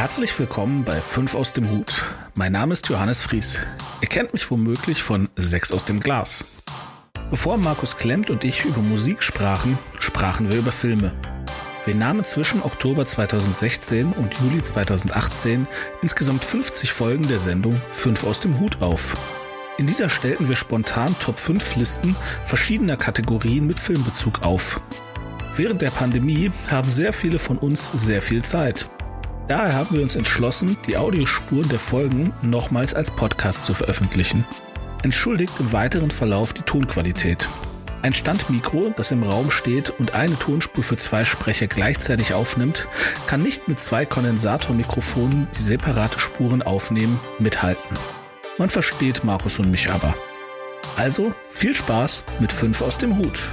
Herzlich willkommen bei 5 aus dem Hut. Mein Name ist Johannes Fries. Ihr kennt mich womöglich von 6 aus dem Glas. Bevor Markus Klemmt und ich über Musik sprachen, sprachen wir über Filme. Wir nahmen zwischen Oktober 2016 und Juli 2018 insgesamt 50 Folgen der Sendung 5 aus dem Hut auf. In dieser stellten wir spontan Top 5 Listen verschiedener Kategorien mit Filmbezug auf. Während der Pandemie haben sehr viele von uns sehr viel Zeit. Daher haben wir uns entschlossen, die Audiospuren der Folgen nochmals als Podcast zu veröffentlichen. Entschuldigt im weiteren Verlauf die Tonqualität. Ein Standmikro, das im Raum steht und eine Tonspur für zwei Sprecher gleichzeitig aufnimmt, kann nicht mit zwei Kondensatormikrofonen, die separate Spuren aufnehmen, mithalten. Man versteht Markus und mich aber. Also viel Spaß mit 5 aus dem Hut.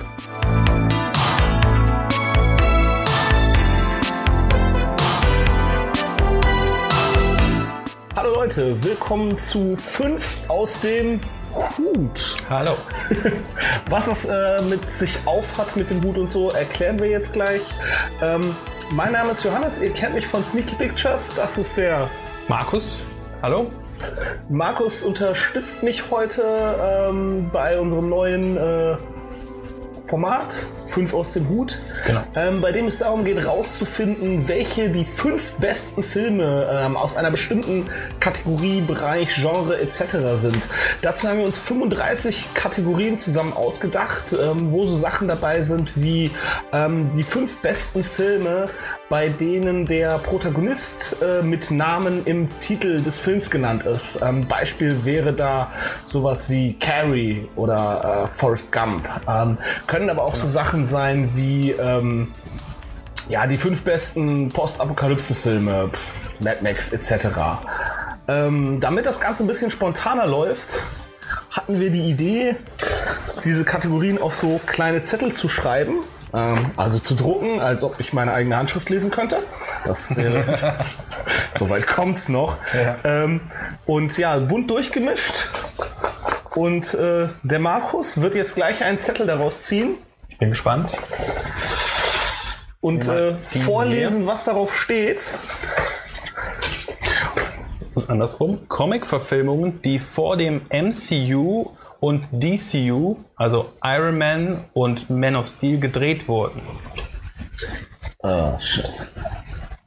Leute, willkommen zu 5 aus dem Hut. Hallo. Was das äh, mit sich auf hat mit dem Hut und so, erklären wir jetzt gleich. Ähm, mein Name ist Johannes, ihr kennt mich von Sneaky Pictures. Das ist der Markus. Hallo. Markus unterstützt mich heute ähm, bei unserem neuen äh, Format, 5 aus dem Hut, Genau. ähm, bei dem es darum geht, rauszufinden, welche die fünf besten Filme ähm, aus einer bestimmten Kategorie, Bereich, Genre etc. sind. Dazu haben wir uns 35 Kategorien zusammen ausgedacht, ähm, wo so Sachen dabei sind wie ähm, die fünf besten Filme, bei denen der Protagonist äh, mit Namen im Titel des Films genannt ist. Ähm, Beispiel wäre da sowas wie Carrie oder äh, Forrest Gump. Ähm, können aber auch so Sachen sein wie ähm, ja, die fünf besten Postapokalypse-Filme, Mad Max etc. Ähm, damit das Ganze ein bisschen spontaner läuft, hatten wir die Idee, diese Kategorien auf so kleine Zettel zu schreiben. Ähm, also zu drucken, als ob ich meine eigene Handschrift lesen könnte. Das wäre. Soweit kommt's noch. Ja. Ähm, und ja, bunt durchgemischt. Und äh, der Markus wird jetzt gleich einen Zettel daraus ziehen Ich bin gespannt. und äh, vorlesen, was darauf steht. Und andersrum. Comic-Verfilmungen, die vor dem MCU und DCU, also Iron Man und Man of Steel, gedreht wurden. Ah, scheiße.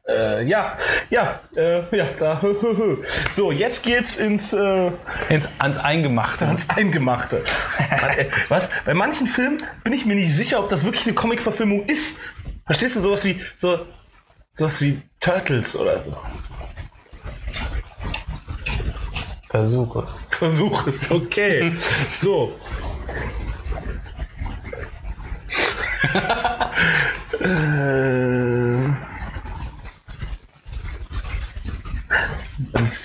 Äh, ja, ja, äh, ja, da. So, jetzt geht's ins, äh, Ins, ans Eingemachte. ans Eingemachte. Was? Bei manchen Filmen bin ich mir nicht sicher, ob das wirklich eine Comic-Verfilmung ist. Verstehst du sowas wie so sowas wie Turtles oder so? Versuch es. Versuch es, okay. So.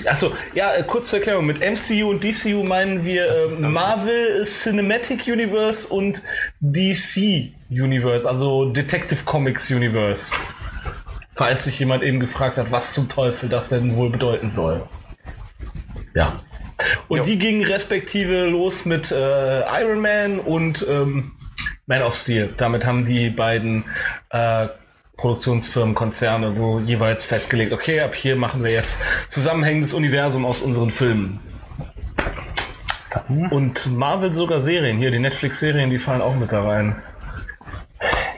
Achso, ja, äh, kurz zur Erklärung. Mit MCU und DCU meinen wir äh, Marvel Cinematic Universe und DC Universe, also Detective Comics Universe. Falls sich jemand eben gefragt hat, was zum Teufel das denn wohl bedeuten soll. Ja. Und Jo. die gingen respektive los mit äh, Iron Man und ähm, Man of Steel. Damit haben die beiden äh, Produktionsfirmen, Konzerne, wo jeweils festgelegt, okay, ab hier machen wir jetzt zusammenhängendes Universum aus unseren Filmen. Und Marvel sogar Serien, hier die Netflix-Serien, die fallen auch mit da rein.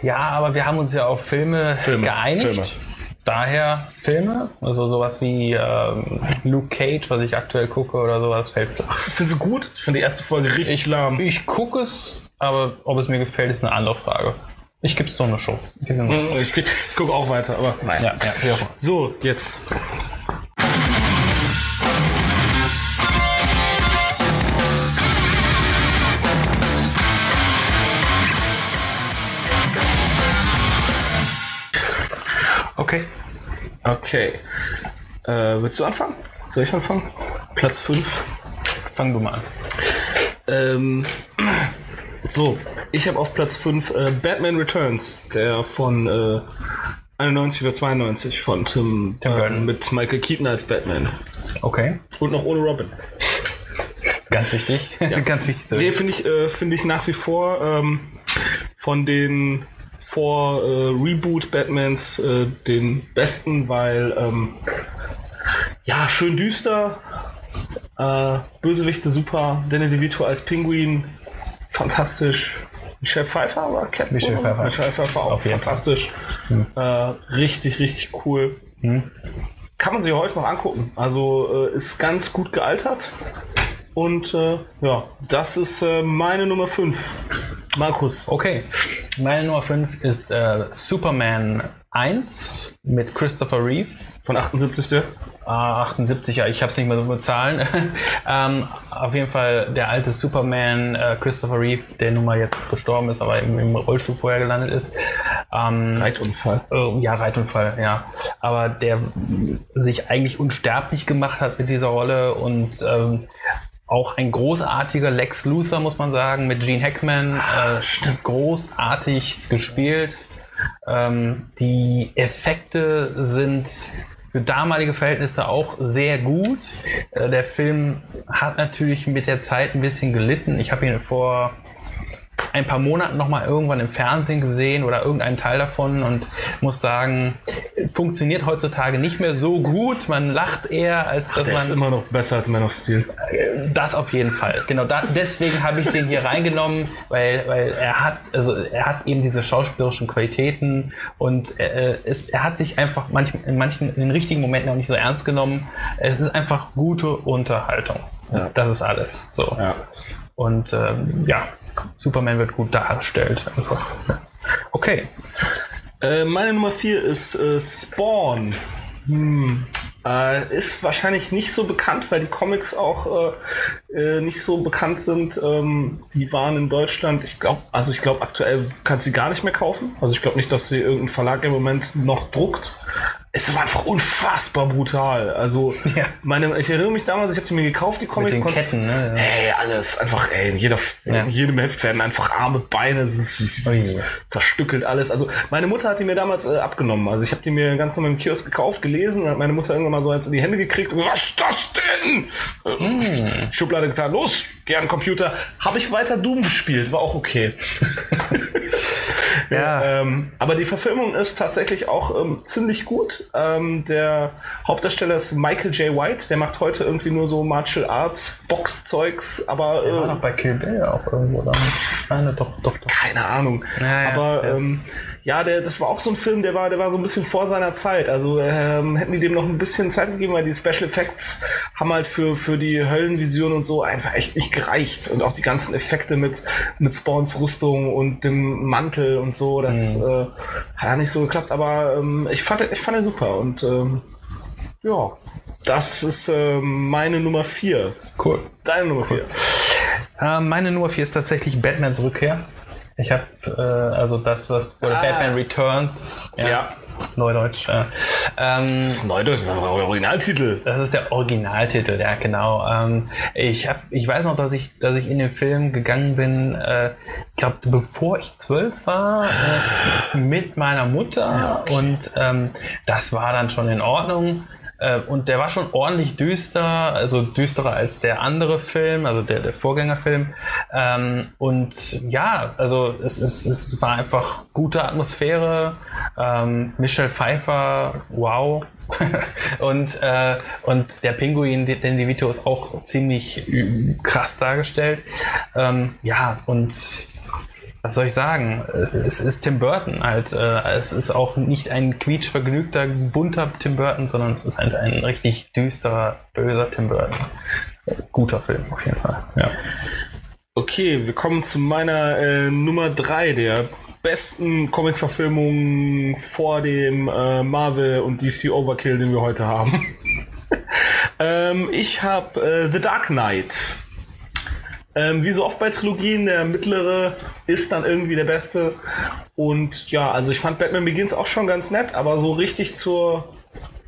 Ja, aber wir haben uns ja auf Filme, Filme, geeinigt. Filme. Daher Filme, also sowas wie ähm, Luke Cage, was ich aktuell gucke oder sowas, fällt flach. Das findest du gut? Ich finde die erste Folge richtig lahm. Ich gucke es, aber ob es mir gefällt, ist eine andere Frage. Ich gebe es so eine Show. Ich Show. Ich, ich gucke auch weiter, aber nein. Ja, ja. So, jetzt. Okay. Okay. Äh, willst du anfangen? Soll ich anfangen? Platz 5. Fang du mal an. Ähm, so, ich habe auf Platz 5 äh, Batman Returns, der von äh, 91 oder 92 von Tim, Tim äh, Burton. mit Michael Keaton als Batman. Okay. Und noch ohne Robin. Ganz wichtig. Ganz wichtig. Nee, finde ich, äh, finde ich nach wie vor ähm, von den vor äh, Reboot Batmans äh, den besten, weil ähm, ja, schön düster. Äh, Bösewichte super. Danny DeVito als Pinguin. Fantastisch. Michelle Pfeiffer war Captain. Michelle Pfeiffer. Michelle Pfeiffer auch fantastisch. Äh, richtig, richtig cool. Kann man sich heute noch angucken. Also äh, ist ganz gut gealtert. Und äh, ja, das ist meine Nummer 5. Markus. Okay. Meine Nummer 5 ist äh, Superman 1 mit Christopher Reeve. Von 78. Der? Ah, 78, ja, ich habe es nicht mehr so mit Zahlen. ähm, auf jeden Fall der alte Superman, äh, Christopher Reeve, der nun mal jetzt gestorben ist, aber im, im Rollstuhl vorher gelandet ist. Ähm, Reitunfall. äh, ja, Reitunfall, ja. Aber der sich eigentlich unsterblich gemacht hat mit dieser Rolle und ähm, auch ein großartiger Lex Luthor, muss man sagen, mit Gene Hackman. Äh, großartig gespielt. Ähm, die Effekte sind für damalige Verhältnisse auch sehr gut. Äh, der Film hat natürlich mit der Zeit ein bisschen gelitten. Ich habe ihn vor ein paar Monaten noch mal irgendwann im Fernsehen gesehen oder irgendeinen Teil davon und muss sagen, funktioniert heutzutage nicht mehr so gut. Man lacht eher, als dass Der ist man immer noch besser als Man of Steel. das auf jeden Fall. Genau, da, deswegen habe ich den hier reingenommen, weil, weil er hat, also er hat eben diese schauspielerischen Qualitäten und äh, es, er hat sich einfach manch, in manchen, in den richtigen Momenten auch nicht so ernst genommen. Es ist einfach gute Unterhaltung. Ja. Das ist alles. So. Ja. Und ähm, ja, Superman wird gut dargestellt. Einfach. Okay. Äh, meine Nummer 4 ist äh, Spawn. Hm. Äh, ist wahrscheinlich nicht so bekannt, weil die Comics auch äh, äh, nicht so bekannt sind. Ähm, die waren in Deutschland, ich glaube, also ich glaube aktuell kannst du sie gar nicht mehr kaufen. Also ich glaube nicht, dass sie irgendein Verlag im Moment noch druckt. Es war einfach unfassbar brutal. Also Ja. meine, ich erinnere mich damals, ich habe die mir gekauft, die Comics. den konntest- Ketten, ne? Ja. Ey, alles einfach, ey, in, jeder, Ja. in jedem Heft werden einfach Arme, Beine, es ist, es ist, zerstückelt alles. Also meine Mutter hat die mir damals äh, abgenommen. Also ich habe die mir ganz normal im Kiosk gekauft, gelesen hat meine Mutter irgendwann mal so eins in die Hände gekriegt. Was ist das denn? Äh, Schublade getan, los, den Computer. Habe ich weiter Doom gespielt, war auch okay. Ja. Ähm, aber die Verfilmung ist tatsächlich auch ähm, ziemlich gut. Ähm, der Hauptdarsteller ist Michael J. White, der macht heute irgendwie nur so Martial Arts, Boxzeugs, aber War äh, noch bei Kill Bill auch irgendwo dann. Nein, doch, doch, doch. keine Ahnung. Ja, ja, aber der ähm, ja, der, das war auch so ein Film, der war, der war so ein bisschen vor seiner Zeit. Also ähm, hätten die dem noch ein bisschen Zeit gegeben, weil die Special Effects haben halt für, für die Höllenvision und so einfach echt nicht gereicht. Und auch die ganzen Effekte mit, mit Spawns Rüstung und dem Mantel und so, das Mhm. äh, hat ja nicht so geklappt. Aber ähm, ich fand, ich fand ihn super. Und ähm, ja, das ist äh, meine Nummer 4. Cool. Deine Nummer 4. Ähm, meine Nummer 4 ist tatsächlich Batmans Rückkehr. Ich habe äh, also das, was oder Ah. Batman Returns. Ja. Neudeutsch. Ja. Ähm, Neudeutsch ist aber der Originaltitel. das ist der Originaltitel, ja genau. Ähm, ich hab, ich weiß noch, dass ich, dass ich in den Film gegangen bin. Äh, ich glaube, bevor ich zwölf war, äh, mit meiner Mutter und ähm, das war dann schon in Ordnung. Äh, und der war schon ordentlich düster, also düsterer als der andere Film, also der, der Vorgängerfilm. Ähm, und ja, also es, es, es war einfach gute Atmosphäre. Ähm, Michelle Pfeiffer, wow. und, äh, und der Pinguin, den den DeVito ist auch ziemlich äh, krass dargestellt. Ähm, ja, und was soll ich sagen? Es, es ist Tim Burton halt. Äh, es ist auch nicht ein quietschvergnügter, bunter Tim Burton, sondern es ist halt ein richtig düsterer, böser Tim Burton. Guter Film auf jeden Fall. Ja. Okay, wir kommen zu meiner äh, Nummer 3 der besten Comic-Verfilmungen vor dem äh, Marvel und DC Overkill, den wir heute haben. ähm, ich habe äh, The Dark Knight. Ähm, wie so oft bei Trilogien, der mittlere ist dann irgendwie der beste. Und ja, also ich fand Batman Begins auch schon ganz nett, aber so richtig zur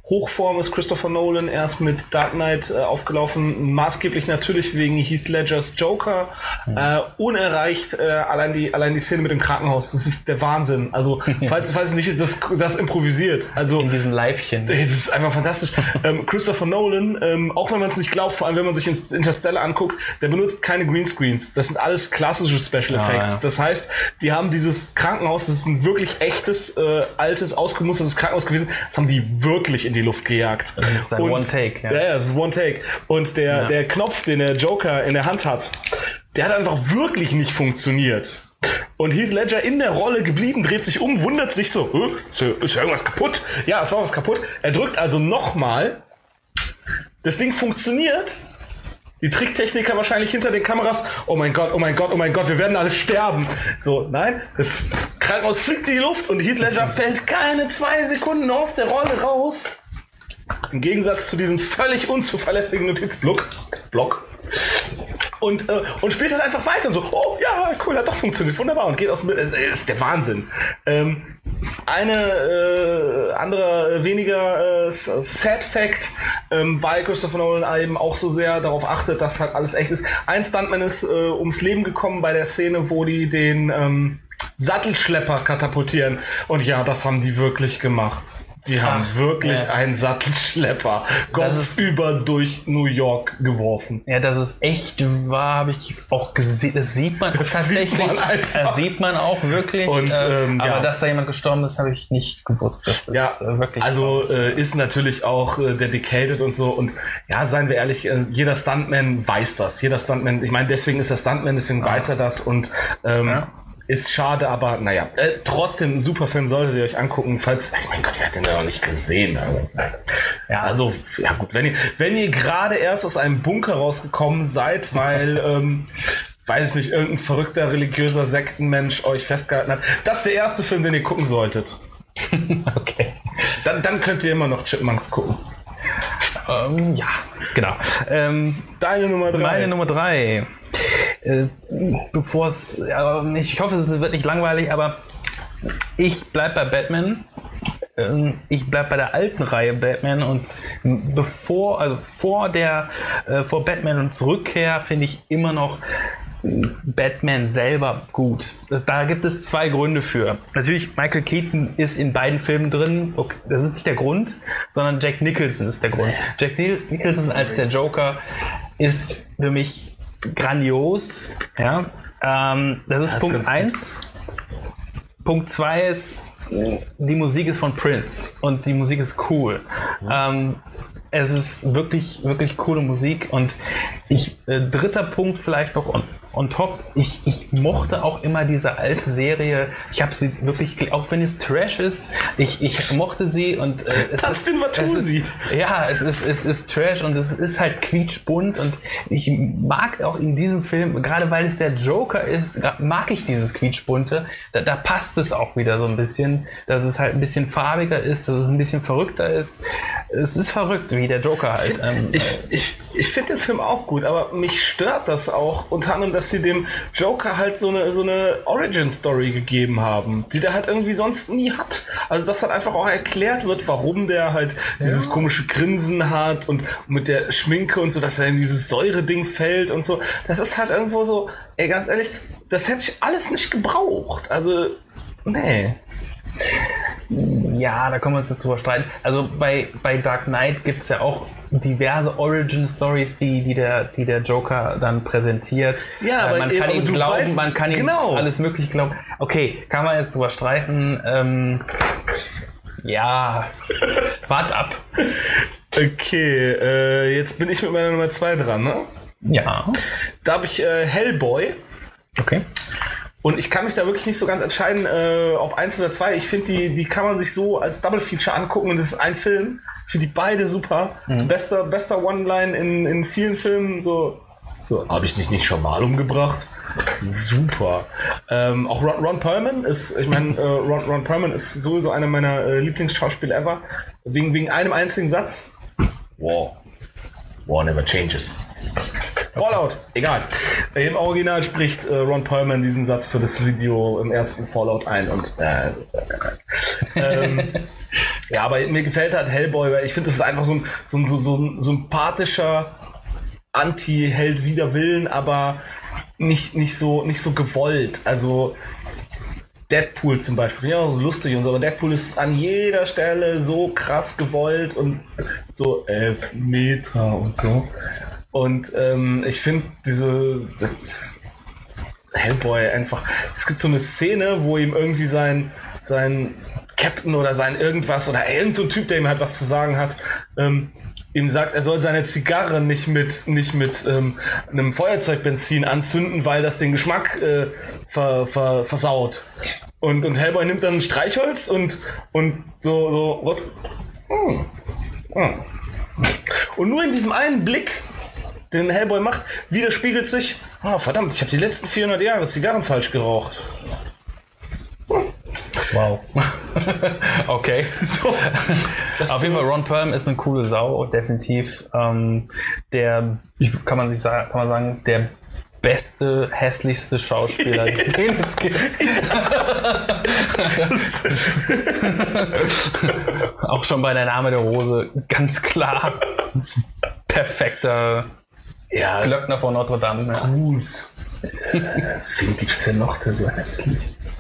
Hochform ist Christopher Nolan erst mit Dark Knight äh, aufgelaufen, maßgeblich natürlich wegen Heath Ledgers Joker. Äh, unerreicht äh, allein, die, allein die Szene mit dem Krankenhaus. Das ist der Wahnsinn. Also, falls, falls nicht das, das improvisiert. Also, In diesem Leibchen. Das ist einfach fantastisch. ähm, Christopher Nolan, ähm, auch wenn man es nicht glaubt, vor allem wenn man sich Interstellar anguckt, der benutzt keine Greenscreens. Das sind alles klassische Special Effects. ja. Das heißt, die haben dieses Krankenhaus, das ist ein wirklich echtes, äh, altes, ausgemustertes Krankenhaus gewesen, das haben die wirklich in die die Luft gejagt. Das ist ein Und- One-Take, ja. Ja, ja, das ist One-Take. Und der, Ja. der Knopf, den der Joker in der Hand hat, der hat einfach wirklich nicht funktioniert. Und Heath Ledger in der Rolle geblieben, dreht sich um, wundert sich so, "Hä? ist, ja- ist ja irgendwas kaputt? Ja, es war was kaputt. Er drückt also nochmal. Das Ding funktioniert. Die Tricktechniker wahrscheinlich hinter den Kameras. Oh mein Gott, oh mein Gott, oh mein Gott, wir werden alle sterben. So, nein, das Krankenhaus fliegt in die Luft und Heath Ledger fällt keine zwei Sekunden aus der Rolle raus. Im Gegensatz zu diesem völlig unzuverlässigen Notizblock. Block. Und, äh, und spielt halt einfach weiter und so, oh ja, cool, hat doch funktioniert, wunderbar und geht aus dem. Das ist der Wahnsinn. Ähm, eine äh, andere, äh, weniger äh, Sad Fact, ähm, weil Christopher Nolan eben auch so sehr darauf achtet, dass halt alles echt ist. Ein Stuntman ist äh, ums Leben gekommen bei der Szene, wo die den ähm, Sattelschlepper katapultieren. Und ja, das haben die wirklich gemacht. Die haben Ach, wirklich ja. einen Sattelschlepper kopfüber durch New York geworfen. Ja, das ist echt wahr, habe ich auch gesehen. Das sieht man Das tatsächlich. sieht man. Das sieht man auch wirklich. Und, äh, ähm, aber ja. dass da jemand gestorben ist, habe ich nicht gewusst. Das ist Ja, äh, wirklich. also äh, ist natürlich auch äh, dedicated und so. Und ja, seien wir ehrlich, jeder Stuntman weiß das. Jeder Stuntman, ich meine, deswegen ist er Stuntman, deswegen weiß er das und ähm, Ja. Ist schade, aber naja. Äh, trotzdem, ein super Film solltet ihr euch angucken, falls, ich mein Gott, wer hat den da noch nicht gesehen? Also, ja, also, ja gut, wenn ihr, wenn ihr gerade erst aus einem Bunker rausgekommen seid, weil, ähm, weiß ich nicht, irgendein verrückter religiöser Sektenmensch euch festgehalten hat, das ist der erste Film, den ihr gucken solltet. okay. Dann, dann könnt ihr immer noch Chipmunks gucken. Ähm, ja, genau. Ähm, Deine Nummer drei. Meine Nummer drei. Äh, Bevor es, ja, ich hoffe, es wird nicht langweilig, aber ich bleib bei Batman. Ähm, Ich bleib bei der alten Reihe Batman und bevor, also vor der, äh, vor Batman und Zurückkehr finde ich immer noch Batman selber gut. Das, da gibt es zwei Gründe für. Natürlich, Michael Keaton ist in beiden Filmen drin. Okay, das ist nicht der Grund, sondern Jack Nicholson ist der Grund. Jack Nicholson als der Joker ist für mich grandios. Ja, ähm, das ist ist Punkt ganz gut. 1. Punkt 2 ist, die Musik ist von Prince und die Musik ist cool. Ähm, es ist wirklich, wirklich coole Musik und ich, äh, dritter Punkt vielleicht noch on, top, ich, ich mochte auch immer diese alte Serie, ich habe sie wirklich, auch wenn es Trash ist, ich, ich mochte sie und äh, es Dustin ist, es Matosi. ist, ja, es ist, es ist Trash und es ist halt quietschbunt und ich mag auch in diesem Film, gerade weil es der Joker ist, mag ich dieses quietschbunte. Da, da passt es auch wieder so ein bisschen, dass es halt ein bisschen farbiger ist, dass es ein bisschen verrückter ist. Es ist verrückt, wie der Joker halt. Ähm, Ich, ich, ich finde den Film auch gut, aber mich stört das auch unter anderem, dass sie dem Joker halt so eine, so eine Origin-Story gegeben haben, die der halt irgendwie sonst nie hat. Also, dass halt einfach auch erklärt wird, warum der halt dieses komische Grinsen hat und mit der Schminke und so, dass er in dieses Säure-Ding fällt und so. Das ist halt irgendwo so, ey, ganz ehrlich, das hätte ich alles nicht gebraucht. Also, nee. Ja, da können wir uns dazu streiten. Also bei, bei Dark Knight gibt es ja auch diverse Origin-Stories, die, die, der, die der Joker dann präsentiert. Ja, aber- man kann aber ihm du glauben, weißt- man kann ihm genau. alles mögliche glauben. Okay, kann man jetzt drüber streiten. Ähm, ja, wart ab. Okay, äh, jetzt bin ich mit meiner Nummer zwei dran, ne? Ja, Da habe ich äh, Hellboy. okay. Und ich kann mich da wirklich nicht so ganz entscheiden, äh, ob eins oder zwei. Ich finde, die, die kann man sich so als Double Feature angucken und es ist ein Film. Ich finde die beide super. Bester, bester One-Line in, in vielen Filmen. So, so habe ich dich nicht schon mal umgebracht? Das super. Ähm, auch Ron, Ron Perlman ist, ich meine, äh, Ron, Ron Perlman ist sowieso einer meiner äh, Lieblingsschauspieler ever. Wegen, wegen einem einzigen Satz. War. War never changes. Fallout, egal. Im Original spricht äh, Ron Perlman diesen Satz für das Video im ersten Fallout ein und äh, ähm, ja, aber mir gefällt halt Hellboy, weil ich finde, das ist einfach so ein, so ein, so, so ein sympathischer Anti-Held wider Willen, aber nicht, nicht, so, nicht so gewollt. Also Deadpool zum Beispiel, ja, so lustig und so, aber Deadpool ist an jeder Stelle so krass gewollt und so elf Meter und so. Und ähm, ich finde diese Hellboy einfach. Es gibt so eine Szene, wo ihm irgendwie sein sein Captain oder sein irgendwas oder irgend so Typ, der ihm halt was zu sagen hat, ähm, ihm sagt, er soll seine Zigarre nicht mit, nicht mit ähm, einem Feuerzeugbenzin anzünden, weil das den Geschmack äh, ver, ver, versaut. Und, und Hellboy nimmt dann Streichholz und, und so, so, what? Hm. Hm. Und nur in diesem einen Blick, den Hellboy macht, widerspiegelt sich, oh, verdammt, ich habe die letzten 400 Jahre Zigarren falsch geraucht. Wow. okay. So, Auf jeden Fall, Ron Perlman ist eine coole Sau, definitiv. Ähm, der, kann man sich sagen, kann man sagen, der beste, hässlichste Schauspieler, den es gibt. Auch schon bei der Name der Rose, ganz klar. Perfekter ja, Glöckner von Notre Dame. Ne? gut. Wen gibt's denn noch, der so hässlich ist?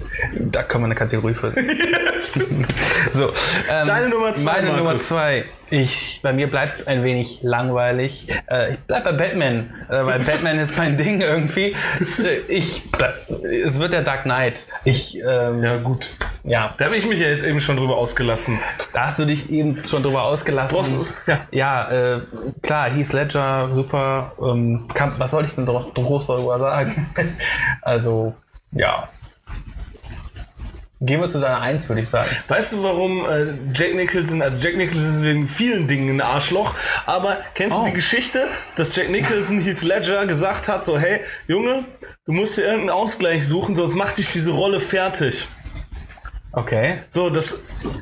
Da kann man eine Kategorie für. so, ähm, Deine Nummer zwei, Meine Markus. Nummer zwei. Ich, bei mir bleibt es ein wenig langweilig. Äh, ich bleib bei Batman, äh, weil Batman ist mein Ding irgendwie. Äh, Ich, bleib, es wird der Dark Knight. Ich, ähm, Ja, gut. Ja, Da habe ich mich ja jetzt eben schon drüber ausgelassen. da hast du dich eben schon drüber ausgelassen. Ja. ja äh, klar, Heath Ledger, super. Ähm, kann, was soll ich denn doch groß darüber sagen? also, ja. Gehen wir zu deiner Eins, würde ich sagen. Weißt du, warum äh, Jack Nicholson, also Jack Nicholson ist wegen vielen Dingen ein Arschloch, aber kennst Oh. du die Geschichte, dass Jack Nicholson Heath Ledger gesagt hat, so, hey, Junge, du musst dir irgendeinen Ausgleich suchen, sonst macht dich diese Rolle fertig. Okay. So, das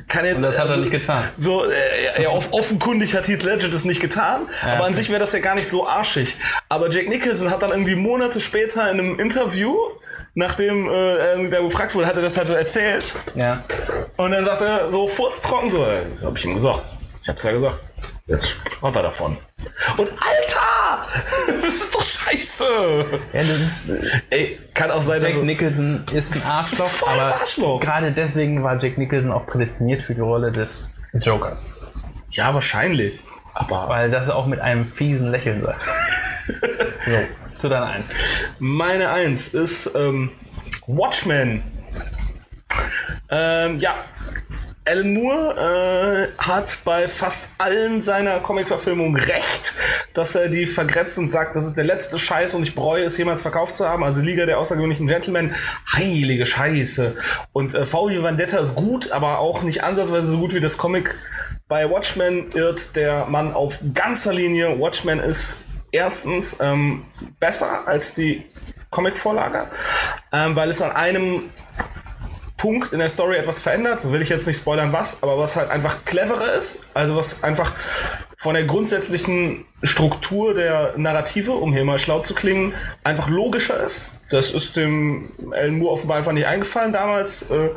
kann jetzt. Und das hat er also, nicht getan. So, äh, ja, off offenkundig hat Heath Ledger das nicht getan, Ja, aber an okay. sich wäre das ja gar nicht so arschig. Aber Jack Nicholson hat dann irgendwie Monate später in einem Interview, nachdem äh, er da gefragt wurde, hat er das halt so erzählt. Ja. Und dann sagt er so furztrocken so, äh, hab ich ihm gesagt. Ich hab's ja gesagt. Jetzt hat er davon. Und Alter! Das ist doch scheiße! ja das ist, äh, Ey, kann auch sein, Jack dass es- Nicholson ist ein Arschloch, volles aber Arschloch. gerade deswegen war Jack Nicholson auch prädestiniert für die Rolle des Jokers. Ja, wahrscheinlich. Aber Weil das auch mit einem fiesen Lächeln sagt. so, zu deiner Eins. meine Eins ist ähm, Watchmen. Ähm, ja, Alan Moore äh, hat bei fast allen seiner Comic-Verfilmungen recht, dass er die vergrätzt und sagt, das ist der letzte Scheiß und ich bereue es jemals verkauft zu haben. Also Liga der außergewöhnlichen Gentlemen, heilige Scheiße. Und äh, V wie Vendetta ist gut, aber auch nicht ansatzweise so gut wie das Comic. Bei Watchmen irrt der Mann auf ganzer Linie. Watchmen ist erstens ähm, besser als die Comic-Vorlage, ähm, weil es an einem Punkt in der Story etwas verändert. Will ich jetzt nicht spoilern, was, aber was halt einfach cleverer ist. Also was einfach von der grundsätzlichen Struktur der Narrative, um hier mal schlau zu klingen, einfach logischer ist. Das ist dem Alan Moore offenbar einfach nicht eingefallen damals. Äh,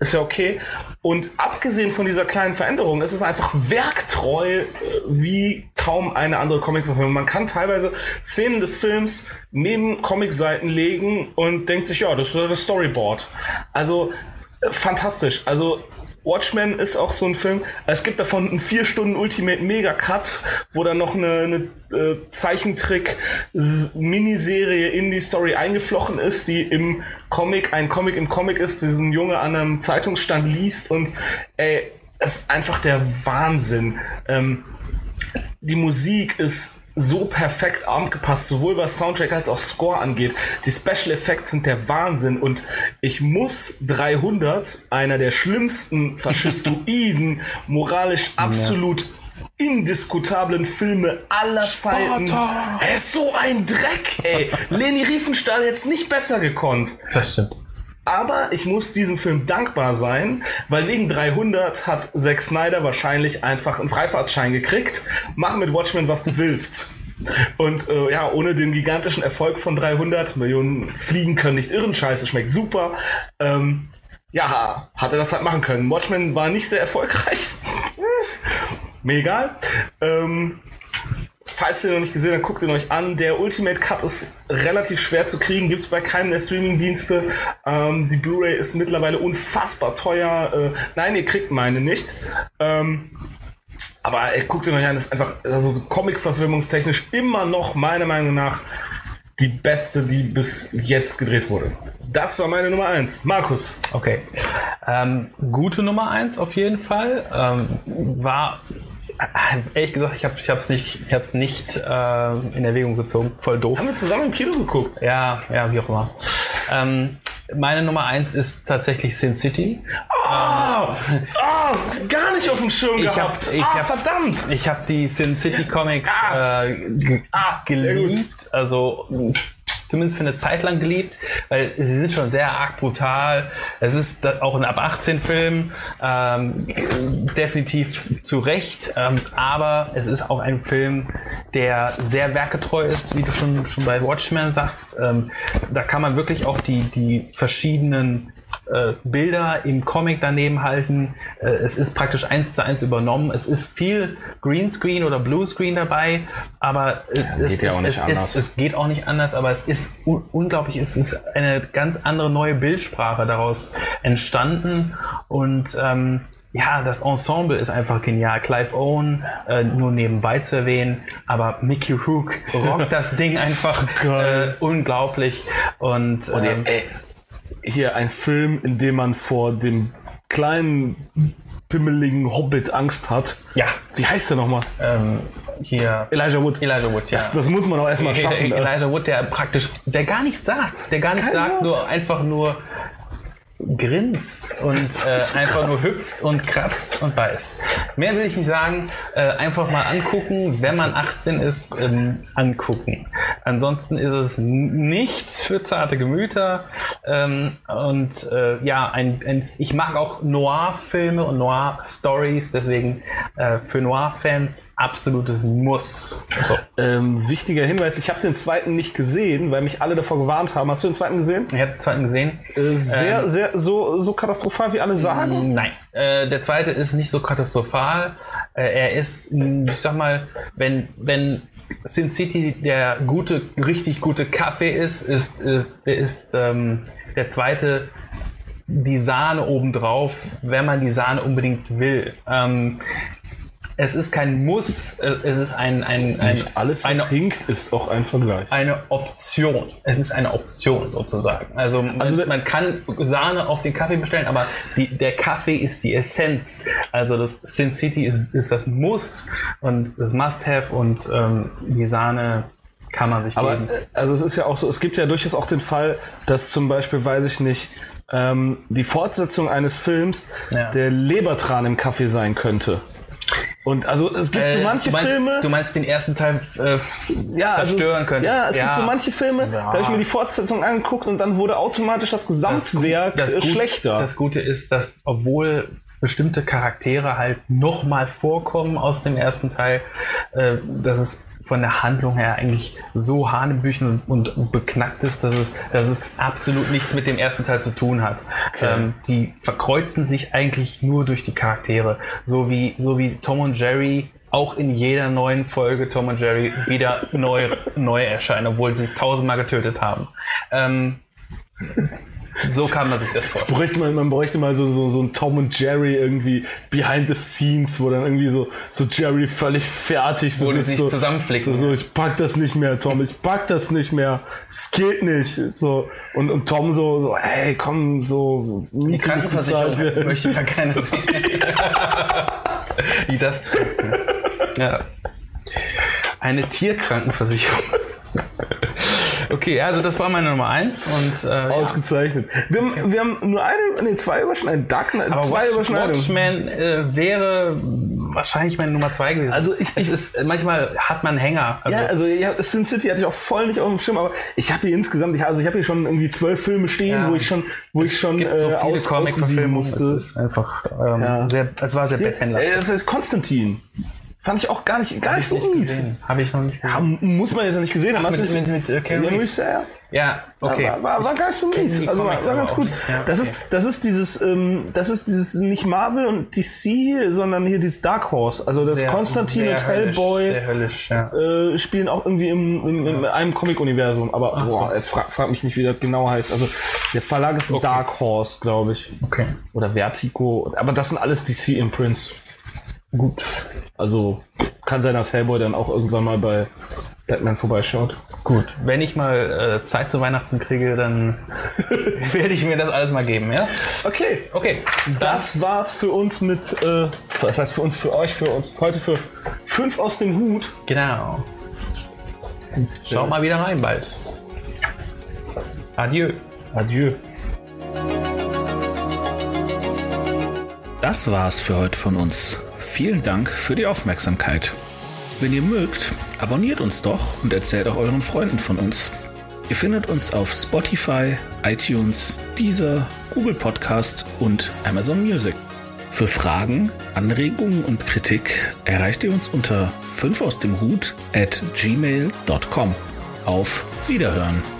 ist ja okay. Und abgesehen von dieser kleinen Veränderung ist es einfach werktreu äh, wie kaum eine andere Comic-Verfilmung. Man kann teilweise Szenen des Films neben Comicseiten legen und denkt sich, ja, das ist das Storyboard. Also äh, fantastisch. Also Watchmen ist auch so ein Film. Es gibt davon einen 4 Stunden Ultimate Mega Cut, wo dann noch eine, eine äh, Zeichentrick-Miniserie in die Story eingeflochten ist, die im Comic, ein Comic im Comic ist, diesen Junge an einem Zeitungsstand liest und ey, es ist einfach der Wahnsinn. Ähm, die Musik ist so perfekt abgepasst, sowohl was Soundtrack als auch Score angeht. Die Special Effects sind der Wahnsinn und ich muss 300, einer der schlimmsten faschistoiden, moralisch absolut indiskutablen Filme aller Zeiten. Er ist so ein Dreck, ey. Leni Riefenstahl hätte es nicht besser gekonnt. Das stimmt. Aber ich muss diesem Film dankbar sein, weil wegen 300 hat Zack Snyder wahrscheinlich einfach einen Freifahrtschein gekriegt. Mach mit Watchmen, was du willst. Und äh, ja, ohne den gigantischen Erfolg von 300 Millionen Fliegen können nicht irren, scheiße, schmeckt super. Ähm, ja, hat er das halt machen können. Watchmen war nicht sehr erfolgreich. Mir egal. Ähm, falls ihr noch nicht gesehen habt, guckt ihn euch an. Der Ultimate Cut ist relativ schwer zu kriegen, gibt es bei keinem der Streaming-Dienste. Ähm, die Blu-ray ist mittlerweile unfassbar teuer. Äh, nein, ihr kriegt meine nicht. Ähm, aber ey, guckt ihn euch an, ist einfach, also Comic-verfilmungstechnisch immer noch meiner Meinung nach die beste, die bis jetzt gedreht wurde. Das war meine Nummer eins. Markus. Okay. Ähm, gute Nummer eins auf jeden Fall. Ähm, war ehrlich gesagt, ich habe es nicht, ich hab's nicht äh, in Erwägung gezogen. Voll doof. Haben wir zusammen im Kino geguckt? Ja, ja, wie auch immer. Ähm, meine Nummer eins ist tatsächlich Sin City. Oh, oh, gar nicht auf dem Schirm Ich gehabt. hab- ich ah, hab- verdammt. Ich habe die Sin City Comics Ah. äh, Ah, geliebt, also zumindest für eine Zeit lang geliebt, weil sie sind schon sehr arg brutal. Es ist auch ein ab 18 Film, ähm, definitiv zu Recht, ähm, aber es ist auch ein Film, der sehr werketreu ist, wie du schon, schon bei Watchmen sagst. Ähm, da kann man wirklich auch die, die verschiedenen äh, Bilder im Comic daneben halten. Äh, es ist praktisch eins zu eins übernommen. Es ist viel Greenscreen oder Bluescreen dabei, aber äh, es, geht ja es, auch nicht es, anders. Ist, es geht auch nicht anders, aber es ist un unglaublich, es ist eine ganz andere neue Bildsprache daraus entstanden und ähm, ja, das Ensemble ist einfach genial. Clive Owen, äh, nur nebenbei zu erwähnen, aber Mickey Rook rockt das Ding einfach geil. äh, unglaublich. Und, ähm, ey, hier ein Film, in dem man vor dem kleinen pimmeligen Hobbit Angst hat. ja, Wie heißt der nochmal? ähm, hier Elijah Wood. Elijah Wood, ja. Das, das muss man auch erstmal schaffen. ne? Elijah Wood, der praktisch, der gar nichts sagt, der gar nichts Kein sagt, nur einfach nur grinst und äh, einfach nur hüpft und kratzt und beißt. Mehr will ich nicht sagen. Äh, einfach mal angucken, wenn man 18 ist, ähm, angucken. Ansonsten ist es nichts für zarte Gemüter. Ähm, und äh, ja, ein, ein, ich mag auch Noir-Filme und Noir-Stories, deswegen äh, für Noir-Fans absolutes Muss. So. Ähm, wichtiger Hinweis, ich habe den zweiten nicht gesehen, weil mich alle davor gewarnt haben. Hast du den zweiten gesehen? Ich habe den zweiten gesehen. Äh, sehr, So, so katastrophal, wie alle sagen. Nein, äh, der zweite ist nicht so katastrophal. Äh, er ist, mh, ich sag mal, wenn, wenn Sin City der gute, richtig gute Kaffee ist, ist, ist, der ist ähm, der zweite die Sahne obendrauf, wenn man die Sahne unbedingt will. Ähm, es ist kein Muss, äh, es ist ein, ein, ein Nicht alles, was eine, hinkt, ist auch ein Vergleich. eine Option. Es ist eine Option sozusagen. Also, man, Also man kann Sahne auf den Kaffee bestellen, aber die, der Kaffee ist die Essenz. Also das Sin City ist, ist das Muss und das Must-Have und ähm, die Sahne kann man sich Aber geben. äh, also es ist ja auch so, es gibt ja durchaus auch den Fall, dass zum Beispiel, weiß ich nicht, ähm, die Fortsetzung eines Films Ja. der Lebertran im Kaffee sein könnte. Und also es gibt so Äh, manche du meinst, Filme. Du meinst den ersten Teil äh, ja, also zerstören es, könnte? Ja, es gibt so manche Filme, Ja. da habe ich mir die Fortsetzung angeguckt und dann wurde automatisch das Gesamtwerk das äh, Gut- schlechter. Das Gute ist, dass obwohl bestimmte Charaktere halt nochmal vorkommen aus dem ersten Teil, äh, dass es von der Handlung her eigentlich so hanebüchen und, und beknackt ist, dass es, dass es absolut nichts mit dem ersten Teil zu tun hat. Ähm, die verkreuzen sich eigentlich nur durch die Charaktere. So wie, so wie Tom und Jerry auch in jeder neuen Folge Tom und Jerry wieder neu, neu erscheinen, obwohl sie sich tausendmal getötet haben. Ähm, so kann man sich das vorstellen. bräuchte man, man bräuchte mal so, so, so ein Tom und Jerry irgendwie behind the scenes, wo dann irgendwie so, so Jerry völlig fertig so Wo sitzt, sich so, zusammenflicken. So, so, ich pack das nicht mehr, Tom, ich pack das nicht mehr, es geht nicht. So, und, und Tom so, so, hey, komm, so, Die Krankenversicherung werden. möchte ich ja keine sehen. Wie das? Ja. Eine Tierkrankenversicherung. Okay, also das war meine Nummer eins und äh, ja. Ausgezeichnet. Wir, haben, wir haben nur eine, nee, zwei Überschneidungen, Dark Knight, Aber zwei Watch, Überschneidungen. Watchmen äh, wäre wahrscheinlich meine Nummer zwei gewesen. Also ich- es ich- ist manchmal hat man einen Hänger. Also, Ja, also ja, Sin City hatte ich auch voll nicht auf dem Schirm, aber ich habe hier insgesamt, ich, also ich habe hier schon irgendwie zwölf Filme stehen, Ja. wo ich schon, wo ich schon es gibt so äh, viele aus, aussieben Comic-Verfilmungen. musste. Es ist einfach ähm, Ja. sehr, es war sehr batman Äh, das heißt Konstantin. Fand ich auch gar nicht, gar nicht so mies. Habe ich noch nicht Ja, gesehen. m- muss man jetzt noch nicht gesehen haben. Mit, mit, mit, Keanu ja, Reeves. Ja, ja. Ja, okay. War, war, war gar nicht so mies. Also war, war ganz gut. nicht. Ja, Das, okay. ist, das ist dieses, ähm, das ist dieses nicht Marvel und DC, sondern hier dieses Dark Horse. Also das Sehr- Konstantin sehr und höllisch, Hellboy höllisch, ja. äh, spielen auch irgendwie im, im, in einem Comic-Universum. Aber boah, äh, frag, frag mich nicht, wie das genau heißt. Also der Verlag ist Dark Horse, glaube ich. Okay. Oder Vertigo. Aber das sind alles DC-Imprints. Gut. Also kann sein, dass Hellboy dann auch irgendwann mal bei Batman vorbeischaut. Gut, wenn ich mal äh, Zeit zu Weihnachten kriege, dann werde ich mir das alles mal geben, ja? Okay, Okay, das war's für uns mit, äh, was heißt für uns, für euch, für uns, heute für fünf aus dem Hut. genau. Schaut mal wieder rein bald. Adieu. Adieu. Das war's für heute von uns. Vielen Dank für die Aufmerksamkeit. Wenn ihr mögt, abonniert uns doch und erzählt auch euren Freunden von uns. Ihr findet uns auf Spotify, iTunes, Deezer, Google Podcast und Amazon Music. Für Fragen, Anregungen und Kritik erreicht ihr uns unter 5 aus dem Hut at gmail.com. Auf Wiederhören!